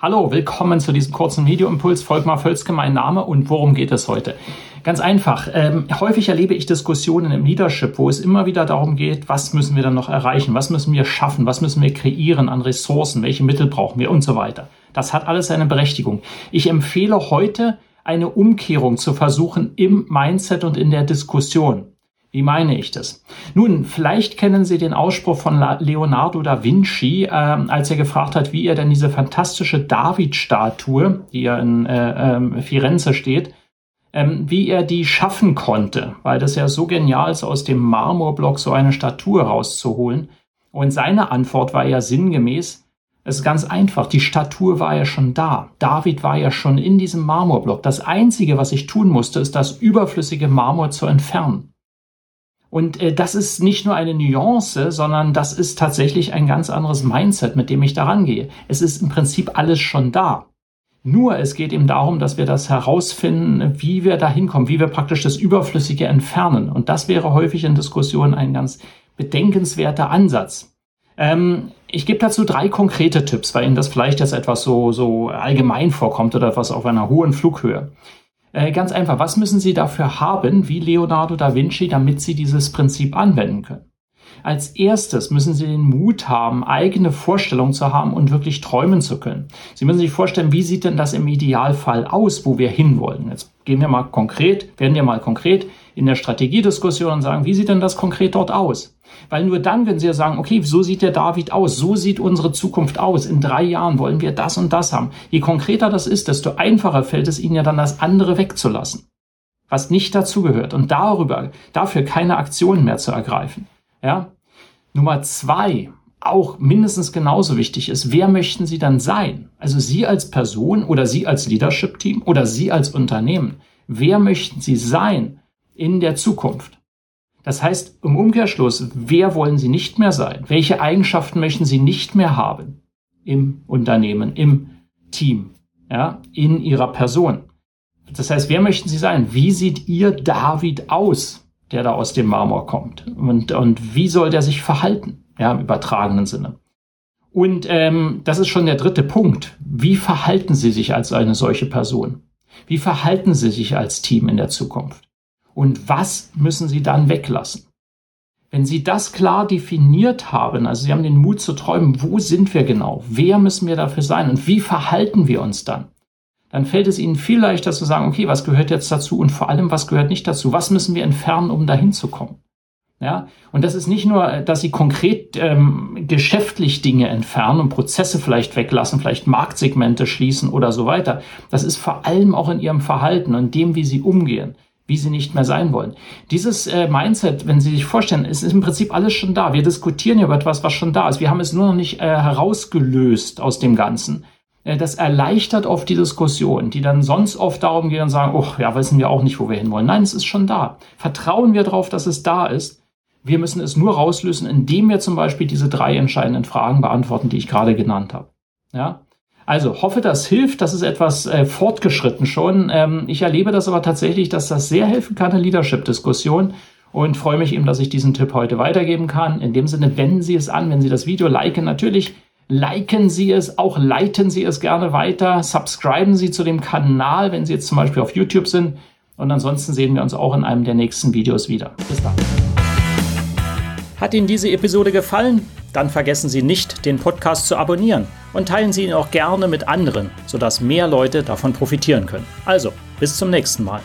Hallo, willkommen zu diesem kurzen Videoimpuls. Volkmar Völzke, mein Name und worum geht es heute? Ganz einfach. Ähm, häufig erlebe ich Diskussionen im Leadership, wo es immer wieder darum geht, was müssen wir dann noch erreichen, was müssen wir schaffen, was müssen wir kreieren an Ressourcen, welche Mittel brauchen wir und so weiter. Das hat alles seine Berechtigung. Ich empfehle heute eine Umkehrung zu versuchen im Mindset und in der Diskussion. Wie meine ich das? Nun, vielleicht kennen Sie den Ausspruch von Leonardo da Vinci, äh, als er gefragt hat, wie er denn diese fantastische David-Statue, die ja in äh, äh, Firenze steht, ähm, wie er die schaffen konnte, weil das ja so genial ist, aus dem Marmorblock so eine Statue rauszuholen. Und seine Antwort war ja sinngemäß, es ist ganz einfach, die Statue war ja schon da. David war ja schon in diesem Marmorblock. Das Einzige, was ich tun musste, ist das überflüssige Marmor zu entfernen. Und äh, das ist nicht nur eine Nuance, sondern das ist tatsächlich ein ganz anderes Mindset, mit dem ich daran gehe. Es ist im Prinzip alles schon da. Nur es geht eben darum, dass wir das herausfinden, wie wir da hinkommen, wie wir praktisch das Überflüssige entfernen. Und das wäre häufig in Diskussionen ein ganz bedenkenswerter Ansatz. Ähm, ich gebe dazu drei konkrete Tipps, weil Ihnen das vielleicht jetzt etwas so, so allgemein vorkommt oder etwas auf einer hohen Flughöhe. Äh, ganz einfach, was müssen Sie dafür haben, wie Leonardo da Vinci, damit Sie dieses Prinzip anwenden können? Als erstes müssen Sie den Mut haben, eigene Vorstellungen zu haben und wirklich träumen zu können. Sie müssen sich vorstellen, wie sieht denn das im Idealfall aus, wo wir hinwollen? Jetzt gehen wir mal konkret, werden wir mal konkret in der Strategiediskussion und sagen, wie sieht denn das konkret dort aus? Weil nur dann, wenn Sie sagen, okay, so sieht der David aus, so sieht unsere Zukunft aus, in drei Jahren wollen wir das und das haben. Je konkreter das ist, desto einfacher fällt es Ihnen ja dann, das andere wegzulassen, was nicht dazugehört und darüber, dafür keine Aktionen mehr zu ergreifen. Ja? Nummer zwei, auch mindestens genauso wichtig ist, wer möchten Sie dann sein? Also Sie als Person oder Sie als Leadership-Team oder Sie als Unternehmen. Wer möchten Sie sein in der Zukunft? Das heißt, im Umkehrschluss, wer wollen Sie nicht mehr sein? Welche Eigenschaften möchten Sie nicht mehr haben im Unternehmen, im Team, ja, in Ihrer Person? Das heißt, wer möchten Sie sein? Wie sieht Ihr David aus, der da aus dem Marmor kommt? Und, und wie soll der sich verhalten? Ja, im übertragenen Sinne. Und ähm, das ist schon der dritte Punkt. Wie verhalten Sie sich als eine solche Person? Wie verhalten Sie sich als Team in der Zukunft? Und was müssen Sie dann weglassen. Wenn Sie das klar definiert haben, also Sie haben den Mut zu träumen, wo sind wir genau, wer müssen wir dafür sein und wie verhalten wir uns dann, dann fällt es Ihnen viel leichter zu sagen, okay, was gehört jetzt dazu und vor allem, was gehört nicht dazu, was müssen wir entfernen, um dahin zu kommen. Ja, und das ist nicht nur, dass sie konkret ähm, geschäftlich Dinge entfernen und Prozesse vielleicht weglassen, vielleicht Marktsegmente schließen oder so weiter. Das ist vor allem auch in ihrem Verhalten und dem, wie sie umgehen wie sie nicht mehr sein wollen. Dieses äh, Mindset, wenn Sie sich vorstellen, ist, ist im Prinzip alles schon da. Wir diskutieren über etwas, was schon da ist. Wir haben es nur noch nicht äh, herausgelöst aus dem Ganzen. Äh, das erleichtert oft die Diskussion, die dann sonst oft darum gehen und sagen, oh, ja, wissen wir auch nicht, wo wir hinwollen. Nein, es ist schon da. Vertrauen wir darauf, dass es da ist. Wir müssen es nur rauslösen, indem wir zum Beispiel diese drei entscheidenden Fragen beantworten, die ich gerade genannt habe. Ja, also hoffe, das hilft. Das ist etwas äh, fortgeschritten schon. Ähm, ich erlebe das aber tatsächlich, dass das sehr helfen kann in Leadership-Diskussionen und freue mich eben, dass ich diesen Tipp heute weitergeben kann. In dem Sinne, wenden Sie es an, wenn Sie das Video liken. Natürlich liken Sie es, auch leiten Sie es gerne weiter. Subscriben Sie zu dem Kanal, wenn Sie jetzt zum Beispiel auf YouTube sind. Und ansonsten sehen wir uns auch in einem der nächsten Videos wieder. Bis dann. Hat Ihnen diese Episode gefallen? Dann vergessen Sie nicht, den Podcast zu abonnieren und teilen Sie ihn auch gerne mit anderen, sodass mehr Leute davon profitieren können. Also, bis zum nächsten Mal.